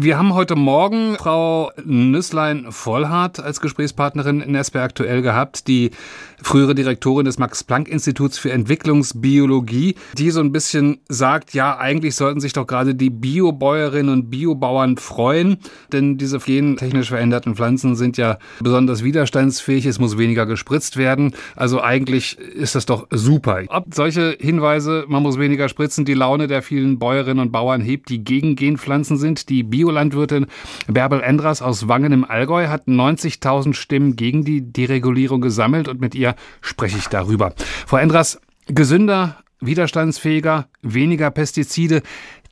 Wir haben heute Morgen Frau Nüsslein-Vollhardt als Gesprächspartnerin in SB aktuell gehabt, die frühere Direktorin des Max-Planck-Instituts für Entwicklungsbiologie, die so ein bisschen sagt, ja, eigentlich sollten sich doch gerade die Biobäuerinnen und Biobauern freuen, denn diese gentechnisch veränderten Pflanzen sind ja besonders widerstandsfähig, es muss weniger gespritzt werden. Also eigentlich ist das doch super. Ob solche Hinweise, man muss weniger spritzen, die Laune der vielen Bäuerinnen und Bauern hebt, die gegen Genpflanzen sind, die Biolandwirtin Bärbel Endras aus Wangen im Allgäu hat 90.000 Stimmen gegen die Deregulierung gesammelt und mit ihr spreche ich darüber. Frau Endras, gesünder, widerstandsfähiger, weniger Pestizide,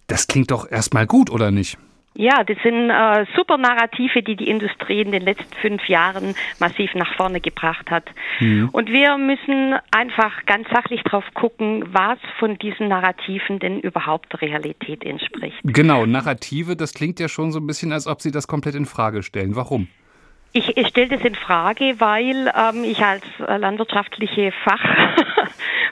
das klingt doch erstmal gut, oder nicht? Ja, das sind äh, super Narrative, die die Industrie in den letzten fünf Jahren massiv nach vorne gebracht hat. Mhm. Und wir müssen einfach ganz sachlich drauf gucken, was von diesen Narrativen denn überhaupt der Realität entspricht. Genau, Narrative, das klingt ja schon so ein bisschen, als ob Sie das komplett in Frage stellen. Warum? Ich, ich stelle das in Frage, weil ähm, ich als äh, landwirtschaftliche Fach,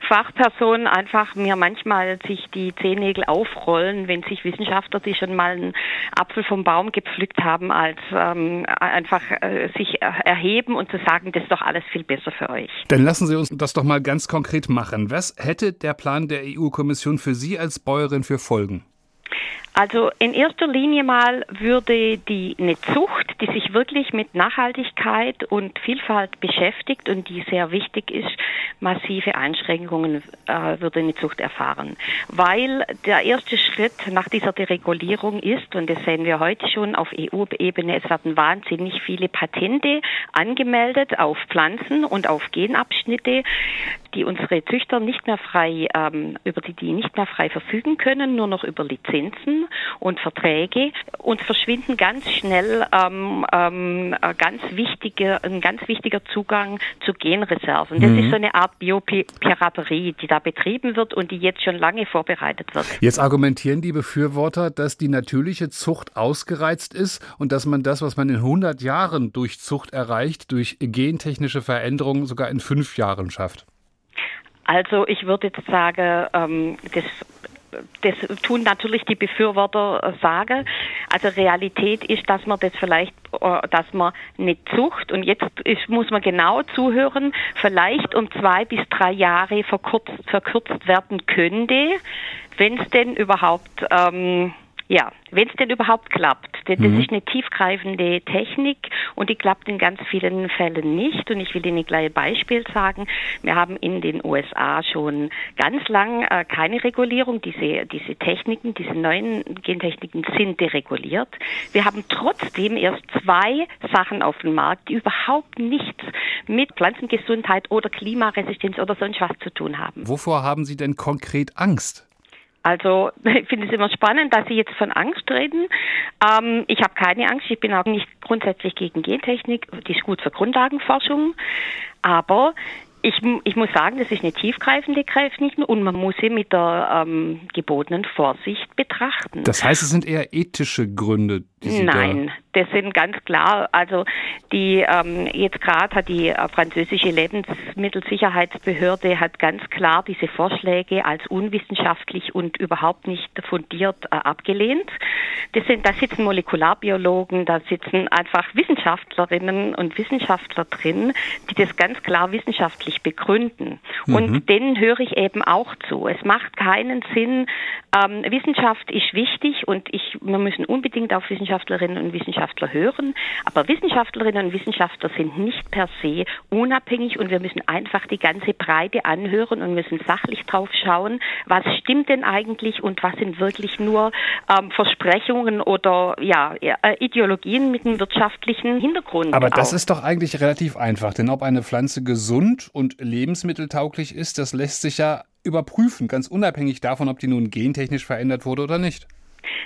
Fachperson einfach mir manchmal sich die Zehennägel aufrollen, wenn sich Wissenschaftler, die schon mal einen Apfel vom Baum gepflückt haben, als ähm, einfach äh, sich erheben und zu sagen, das ist doch alles viel besser für euch. Dann lassen Sie uns das doch mal ganz konkret machen. Was hätte der Plan der EU-Kommission für Sie als Bäuerin für Folgen? Also in erster Linie mal würde die eine Zucht, die sich wirklich mit Nachhaltigkeit und Vielfalt beschäftigt und die sehr wichtig ist, massive Einschränkungen äh, würde eine Zucht erfahren. Weil der erste Schritt nach dieser Deregulierung ist, und das sehen wir heute schon auf EU-Ebene, es werden wahnsinnig viele Patente angemeldet auf Pflanzen und auf Genabschnitte, die unsere Züchter nicht mehr frei, ähm, über die die nicht mehr frei verfügen können, nur noch über Lizenzen und Verträge und verschwinden ganz schnell ähm, ähm, ganz wichtige, ein ganz wichtiger Zugang zu Genreserven. Das mhm. ist so eine Art Biopiraterie, die da betrieben wird und die jetzt schon lange vorbereitet wird. Jetzt argumentieren die Befürworter, dass die natürliche Zucht ausgereizt ist und dass man das, was man in 100 Jahren durch Zucht erreicht, durch gentechnische Veränderungen sogar in fünf Jahren schafft. Also ich würde jetzt sagen, ähm, das das tun natürlich die Befürworter äh, sagen. Also Realität ist, dass man das vielleicht, äh, dass man nicht sucht und jetzt ist, muss man genau zuhören, vielleicht um zwei bis drei Jahre verkürzt, verkürzt werden könnte, wenn es denn überhaupt ähm, ja, wenn es denn überhaupt klappt. Denn das mhm. ist eine tiefgreifende Technik und die klappt in ganz vielen Fällen nicht. Und ich will Ihnen gleich ein Beispiel sagen. Wir haben in den USA schon ganz lang äh, keine Regulierung. Diese, diese Techniken, diese neuen Gentechniken sind dereguliert. Wir haben trotzdem erst zwei Sachen auf dem Markt, die überhaupt nichts mit Pflanzengesundheit oder Klimaresistenz oder sonst was zu tun haben. Wovor haben Sie denn konkret Angst? Also ich finde es immer spannend, dass Sie jetzt von Angst reden. Ähm, ich habe keine Angst. Ich bin auch nicht grundsätzlich gegen Gentechnik. Die ist gut für Grundlagenforschung. Aber ich, ich muss sagen, das ist eine tiefgreifende Technik und man muss sie mit der ähm, gebotenen Vorsicht betrachten. Das heißt, es sind eher ethische Gründe, Nein, da das sind ganz klar. Also die ähm, jetzt gerade hat die äh, französische Lebensmittelsicherheitsbehörde hat ganz klar diese Vorschläge als unwissenschaftlich und überhaupt nicht fundiert äh, abgelehnt. Das sind, da sitzen Molekularbiologen, da sitzen einfach Wissenschaftlerinnen und Wissenschaftler drin, die das ganz klar wissenschaftlich begründen. Mhm. Und denen höre ich eben auch zu. Es macht keinen Sinn. Ähm, Wissenschaft ist wichtig und ich, wir müssen unbedingt auf Wissenschaftlerinnen und Wissenschaftler hören. Aber Wissenschaftlerinnen und Wissenschaftler sind nicht per se unabhängig und wir müssen einfach die ganze Breite anhören und müssen sachlich drauf schauen, was stimmt denn eigentlich und was sind wirklich nur ähm, Versprechungen oder ja, äh, Ideologien mit einem wirtschaftlichen Hintergrund. Aber das auch. ist doch eigentlich relativ einfach, denn ob eine Pflanze gesund und lebensmitteltauglich ist, das lässt sich ja überprüfen, ganz unabhängig davon, ob die nun gentechnisch verändert wurde oder nicht.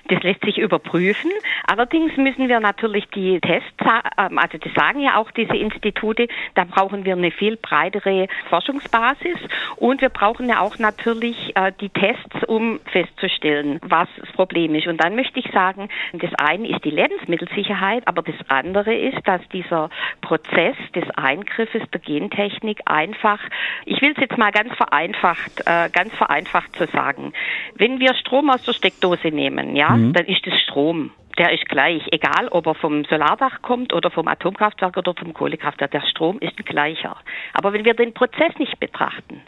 Das lässt sich überprüfen. Allerdings müssen wir natürlich die Tests, ähm, also das sagen ja auch diese Institute, da brauchen wir eine viel breitere Forschungsbasis und wir brauchen ja auch natürlich äh, die Tests, um festzustellen, was das Problem ist. Und dann möchte ich sagen, das eine ist die Lebensmittelsicherheit, aber das andere ist, dass dieser Prozess des Eingriffes der Gentechnik einfach, ich will es jetzt mal ganz vereinfacht, äh, ganz vereinfacht zu sagen, wenn wir Strom aus der Steckdose nehmen, ja, mhm. dann ist es Strom. Der ist gleich, egal ob er vom Solardach kommt oder vom Atomkraftwerk oder vom Kohlekraftwerk. Der Strom ist ein gleicher. Aber wenn wir den Prozess nicht betrachten,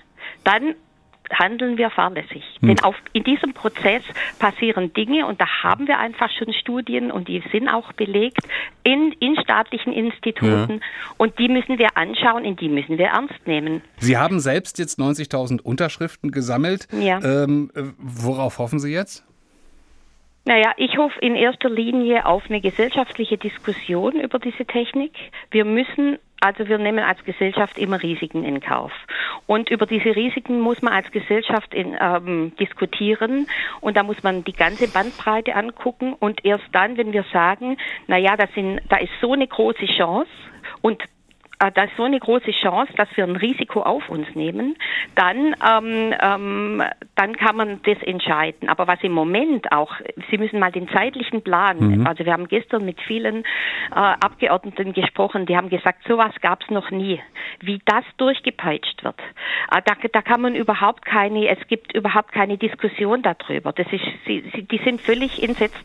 dann handeln wir fahrlässig. Hm. Denn auf, in diesem Prozess passieren Dinge und da haben wir einfach schon Studien und die sind auch belegt in, in staatlichen Instituten ja. und die müssen wir anschauen, in die müssen wir ernst nehmen. Sie haben selbst jetzt 90.000 Unterschriften gesammelt. Ja. Ähm, äh, worauf hoffen Sie jetzt? Naja, ich hoffe in erster Linie auf eine gesellschaftliche Diskussion über diese Technik. Wir müssen also wir nehmen als Gesellschaft immer Risiken in Kauf. Und über diese Risiken muss man als Gesellschaft in, ähm, diskutieren und da muss man die ganze Bandbreite angucken und erst dann, wenn wir sagen, na ja, das sind, da ist so eine große Chance und äh, da ist so eine große Chance, dass wir ein Risiko auf uns nehmen, dann, ähm, ähm, dann kann man das entscheiden. Aber was im Moment auch, Sie müssen mal den zeitlichen Plan, mhm. also wir haben gestern mit vielen äh, Abgeordneten gesprochen, die haben gesagt, sowas gab es noch nie. Wie das durchgepeitscht wird, äh, da, da kann man überhaupt keine, es gibt überhaupt keine Diskussion darüber. Das ist, sie, sie, die sind völlig entsetzt.